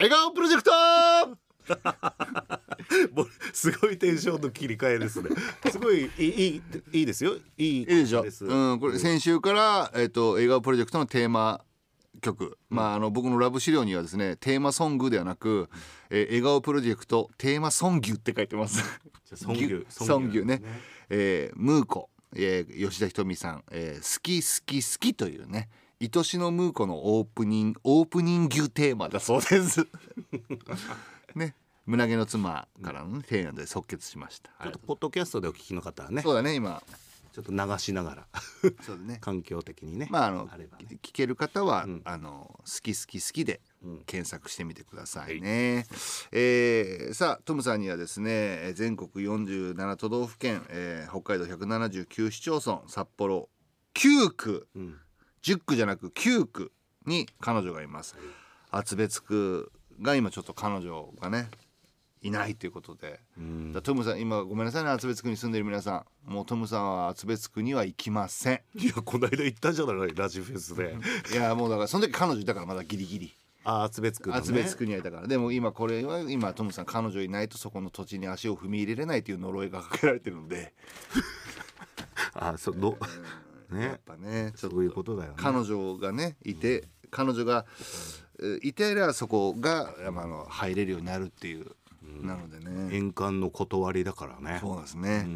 笑顔プロジェクト！すごいテンションの切り替えですね。すごいいいいいですよ。いいいいでしょ。うん、これ先週から、えっと笑顔プロジェクトのテーマ曲、まああの僕のラブ資料にはですねテーマソングではなく、えー笑顔プロジェクトテーマソンギュって書いてます。ソンギュソンギュね。えームーコ、えー吉田ひとみさん、えー好き好き好きというね愛しのムーコのオープニングオープニングテーマだそうです。ね。胸毛の妻からの、ね、提案で即決しました、ちょっとポッドキャストでお聞きの方はねそうだね今。ちょっと流しながらそうだね。環境的にねまああのね。聞ける方は、ん。あの好き好き好きでうん。検索してみてくださいね。えーさあトムさんにはですねえー全国47都道府県、えー北海道179市町村札幌9区。うん10区じゃなく9区に彼女がいます。厚別区が今ちょっと彼女がねいないということで。トムさん今ごめんなさいね厚別区に住んでる皆さん。もうトムさんは厚別区には行きません。いやこの間行ったじゃないラジフェスで。いやもうだからその時彼女いたからまだギリギリ。あ厚別区のね。厚別区にはいたから。でも今これは今トムさん彼女いないとそこの土地に足を踏み入れれないという呪いがかけられてるので。あそうどやねっぱねちょっそういうことだよね。彼女がねいて彼女がえーいてりゃそこがまああの入れるようになるっていうなのでね。円環の断りだからね。そうですね、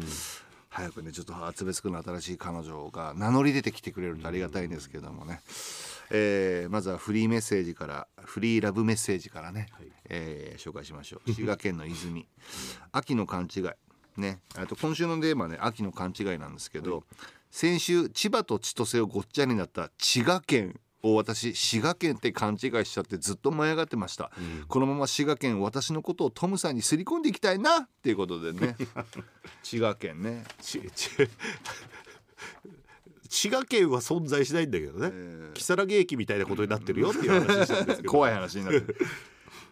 早くねちょっと厚別区の新しい彼女が名乗り出てきてくれるとありがたいんですけどもね、えーまずはフリーメッセージからフリーラブメッセージからね、えー紹介しましょう。滋賀県の泉。秋の勘違い。ね。あと今週のテーマはね秋の勘違いなんですけど、先週千葉と千歳をごっちゃになった滋賀県を私滋賀県って勘違いしちゃってずっと舞い上がってました、このまま滋賀県私のことをトムさんにすり込んでいきたいなっていうことでね。滋賀県ね。滋賀県は存在しないんだけどね、如月駅みたいなことになってるよっていう話したんですけど。怖い話になってる。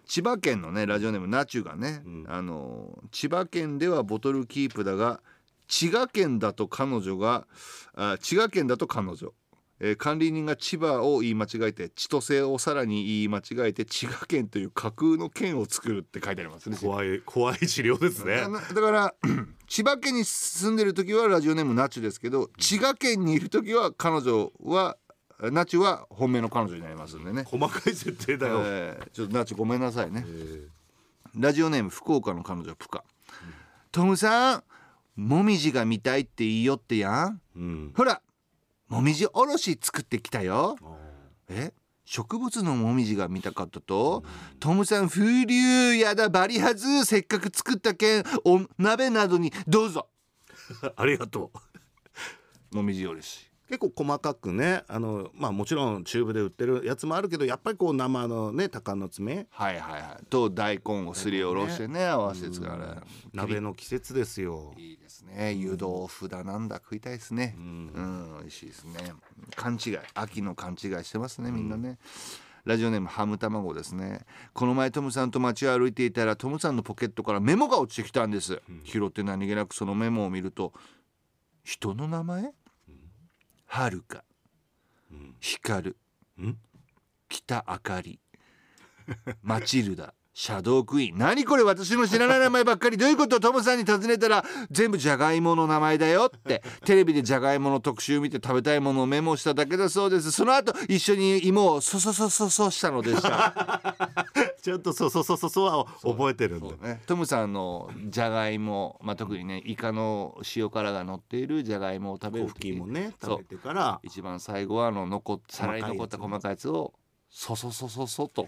千葉県のねラジオネームナチュがね、あの千葉県ではボトルキープだが滋賀県だと彼女があ滋賀県だと彼女、えー管理人が千葉を言い間違えて千歳をさらに言い間違えて滋賀県という架空の県を作るって書いてありますね。怖い怖い治療ですね。だだから 千葉県に住んでる時はラジオネームナチュですけど滋賀県にいる時は彼女はナチュは本命の彼女になりますんでね。細かい設定だよ、えーちょっとナチュごめんなさいね。えー。ラジオネーム福岡の彼女プカ、トムさんもみじが見たいって言いよってやん。うん。ほらもみじおろし作ってきたよ。あえ？植物のもみじが見たかったと、トムさん風流やだバリはず。せっかく作ったけんお鍋などにどうぞ。ー ありがとう。もみじおろし結構細かくねあのまあもちろんチューブで売ってるやつもあるけどやっぱりこう生のね鷹の爪。はいはいはい。と大根をすりおろしてね合わせて使うね鍋の季節ですよ。いいですね。湯豆腐だなんだ食いたいですね。うん、美味しいですね。勘違い。秋の勘違いしてますねみんなね、ラジオネームハム卵ですね。この前トムさんと街を歩いていたらトムさんのポケットからメモが落ちてきたんです、拾って何気なくそのメモを見ると人の名前、はるか、光ん？北あかり。マチルダシャドークイーン何これ？私の知らない名前ばっかり。どういうこと？トムさんに尋ねたら全部じゃがいもの名前だよって。テレビでじゃがいもの特集見て食べたいものをメモしただけだそうです。その後一緒に芋をそそそそそしたのでした、ちゃんとそうそうそうそうそうは覚えてるんだね、トムさんのじゃがいも、まあ、特にねイカの塩辛が乗っているじゃがいもを食べるコーヒーもね食べてから一番最後はあの残皿に残った細かいやつをそそそそそと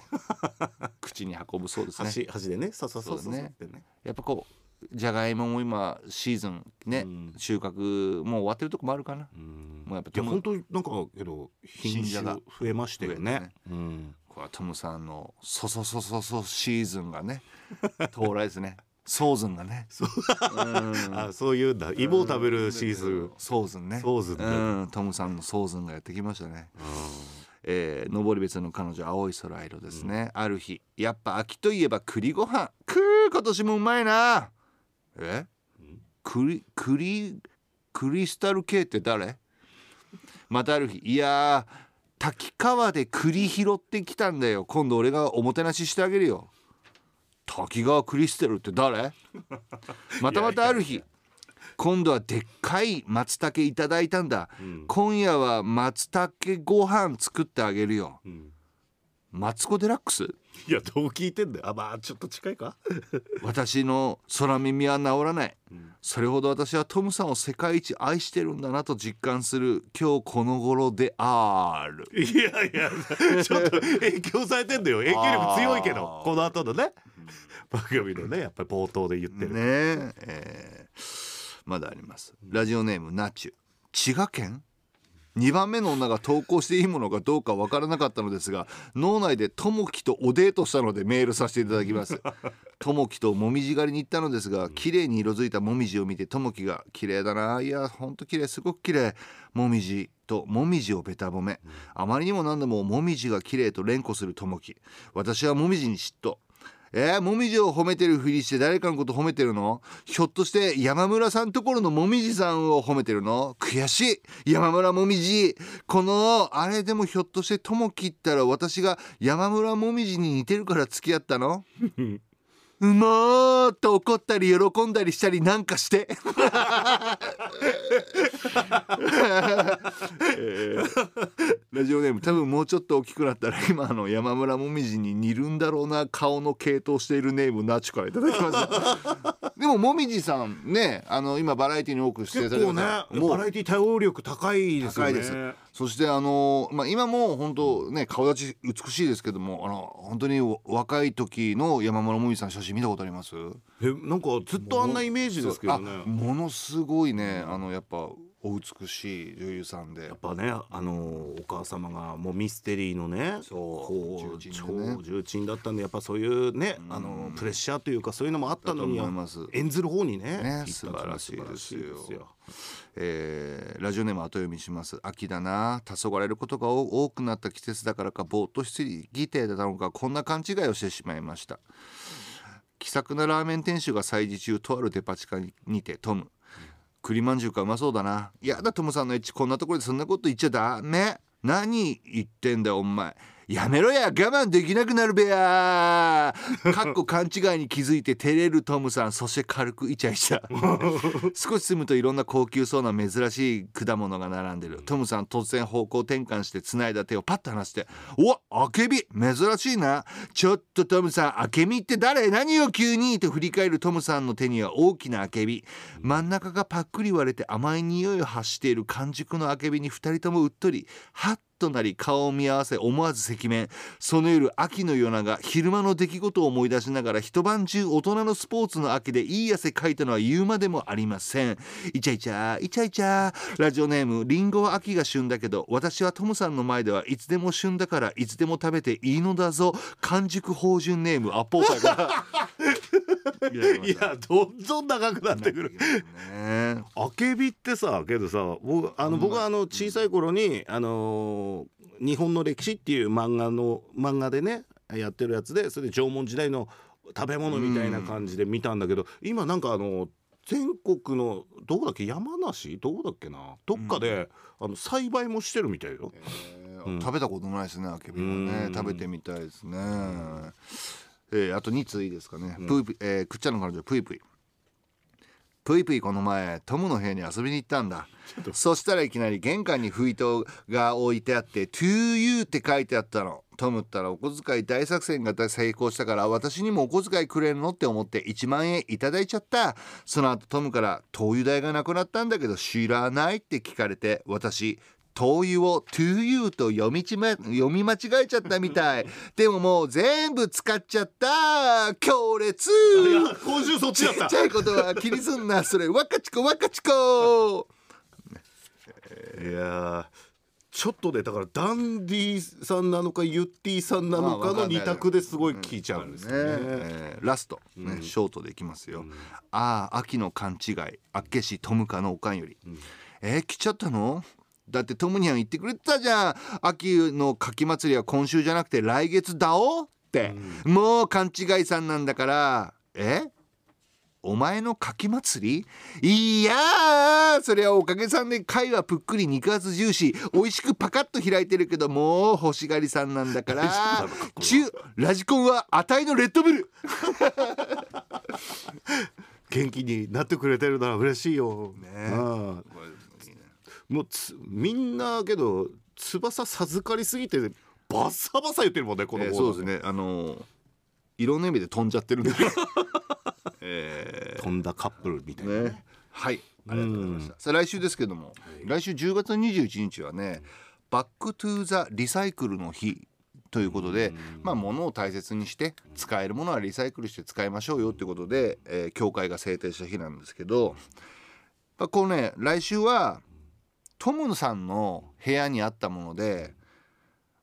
口に運ぶそうですね箸箸でねそそそそそうねってねやっぱこうじゃがいもも今シーズンね、うん収穫もう終わってるとこもあるかな、うんもうやっぱいや本当になんかけど品種が増えましたよねねうんこれはトムさんのそそそそそシーズンがね 到来ですね。ソーズンがね。う。ん。あそういうんだ。芋を食べるシーズン。ソーズンね。ソーズンねうん。トムさんのソーズンがやってきましたね。えー、登別の彼女青い空色ですね、ある日やっぱ秋といえば栗ご飯。くー今年もうまいな。え？栗栗クリスタル系って誰？またある日いやー滝川で栗拾ってきたんだよ。今度俺がおもてなししてあげるよ。滝川クリステルって誰？またまたある日。今度はでっかい松茸いただいたんだ、ん。今夜は松茸ご飯作ってあげるよ。んマツコ・デラックス？いやどう聞いてんだよ。あまあちょっと近いか？私の空耳は治らない、それほど私はトムさんを世界一愛してるんだなと実感する今日この頃である。いやいやちょっと影響されてんだよ。影響力強いけどこの後のね。番組のねやっぱり冒頭で言ってる、ねえ。えー。まだあります。ラジオネームナチュ。滋賀県？2番目の女が投稿していいものかどうかわからなかったのですが脳内でともきとおデートしたのでメールさせていただきます。ともきともみじ狩りに行ったのですが綺麗に色づいたもみじを見てともきが綺麗だな。いやほんと綺麗。すごく綺麗。もみじともみじをべた褒め。あまりにも何でももみじが綺麗と連呼するともき私はもみじに嫉妬えー、もみじを褒めてるふりして誰かのこと褒めてるの？ひょっとして山村さんところのもみじさんを褒めてるの？悔しい。山村もみじ。このあれでもひょっとしてともきったら私が山村もみじに似てるから付き合ったの？うまーっと怒ったり喜んだりしたりなんかして、えー。ラジオネーム多分もうちょっと大きくなったら今の山村もみじに似るんだろうな顔の系統しているネームナチュからいただきました でももみじさんねあの今バラエティに多く出演されて結構ねもうバラエティ対応力高いですよね。高いですそしてあの、まあ、今も本当ね顔立ち美しいですけどもあの本当に若い時の山村もみじさん写真見たことあります？えなんかずっとあんなイメージですけどね。あものすごいねあのやっぱお美しい女優さんで。やっぱねあのお母様がもうミステリーのねそう超重鎮だったんでやっぱそういうねあのプレッシャーというかそういうのもあったのに演ずる方にねね素晴らしいですよえーラジオネーム後読みします。秋だな。黄昏れることが多くなった季節だからかぼーっとしすぎてたのかこんな勘違いをしてしまいました。気さくなラーメン店主が催事中とあるデパ地下にてトム。栗まんじゅうかうまそうだな。やだトムさんのエッチこんなところでそんなこと言っちゃダメ。何言ってんだよお前。やめろや我慢できなくなるべや。かっこ勘違いに気づいて照れるトムさん。そして軽くイチャイチャ。少し進むといろんな高級そうな珍しい果物が並んでる。トムさん突然方向転換して繋いだ手をパッと離して「おあけび。珍しいな。ちょっとトムさんあけびって誰？何よ急に」と振り返るトムさんの手には大きなあけび。真ん中がパックリ割れて甘い匂いを発している完熟のあけびに二人ともうっとり。はっとなり顔を見合わせ思わず赤面その夜秋の夜長昼間の出来事を思い出しながら一晩中大人のスポーツの秋でいい汗かいたのは言うまでもありません。イチャイチャイチャイチャラジオネームリンゴは秋が旬だけど私はトムさんの前ではいつでも旬だからいつでも食べていいのだぞ。完熟芳醇ネームアポーターから いやどんどん長くなってくる。ね。あけびってさけどさ僕あの僕はあの小さい頃にあのー日本の歴史っていう漫画の漫画でねやってるやつでそれで縄文時代の食べ物みたいな感じで見たんだけど今なんかあの全国のどこだっけ山梨？どこだっけな？どっかで、あの栽培もしてるみたいよ。えー食べたことないですねあけびはうん。ね食べてみたいですねえーあと2通いいですかね、ぷいぷいえーくっちゃんの彼女ぷいぷい。ぷいぷいこの前トムの部屋に遊びに行ったんだ。そしたらいきなり玄関に封筒が置いてあって「to you」って書いてあったの。トムったらお小遣い大作戦が成功したから私にもお小遣いくれるのって思って1万円いただいちゃった。その後トムから「灯油代がなくなったんだけど知らない?」って聞かれて私灯油を to you と読みちま読み間違えちゃったみたい。でももう全部使っちゃった。強烈。今週そっちだった。ちっちゃいことは気にすんな。それワカチコワカチコいやーちょっとねだからダンディさんなのかユッティさんなのかの二択ですごい聞いちゃうんですね。よね。えーラスト、ねショートでいきますよ、ああ秋の勘違い。あっけしトムカのおかんより、えー来ちゃったの？だってトムニャン言ってくれてたじゃん。秋の柿祭りは今週じゃなくて来月だおって、もう勘違いさんなんだから。え？お前のかき祭り？いやー！それはおかげさんで貝はぷっくり肉厚ジューシー美味しくパカッと開いてるけどもう欲しがりさんなんだから。中ラジコンはあたいのレッドブル。元気になってくれてるなら嬉しいよ。ねうんもうつみんなけど翼授かりすぎてバッサバサ言ってるもんねこのえー子そうですね。あのーいろんな意味で飛んじゃってるんで え飛んだカップルみたいな。ーね。ねはい。ありがとうございました。さあ来週ですけども、来週10月21日はね Back to the リサイクルの日ということで、まあ物を大切にして使えるものはリサイクルして使いましょうよということで、えー協会が制定した日なんですけど、まあ、このね来週はトムさんの部屋にあったもので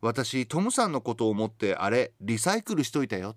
私トムさんのことを思ってあれリサイクルしといたよ。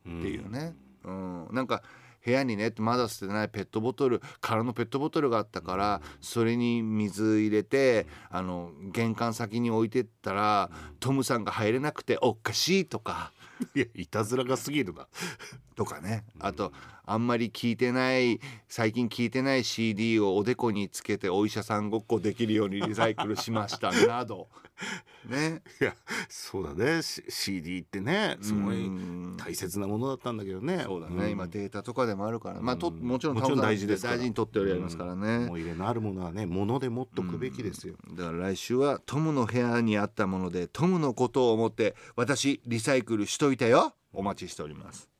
っていうね、うん。なんか部屋にねまだ捨てないペットボトル空のペットボトルがあったからそれに水入れてあの玄関先に置いてったらトムさんが入れなくておっかしいとかいやいたずらが過ぎるな。とかね。あとあんまり聞いてない最近聞いてない CD をおでこにつけてお医者さんごっこできるようにリサイクルしましたなど。ね。いやそうだね、CD ってねすごいうん大切なものだったんだけどね。そうだね、ん。今データとかでもあるから、まあとうん。もちろん大事ですから。大事に取ってやりますからね、思い入れのあるものはね物で持っとくべきですよ、だから来週はトムの部屋にあったものでトムのことを思って私リサイクルしといたよ。お待ちしております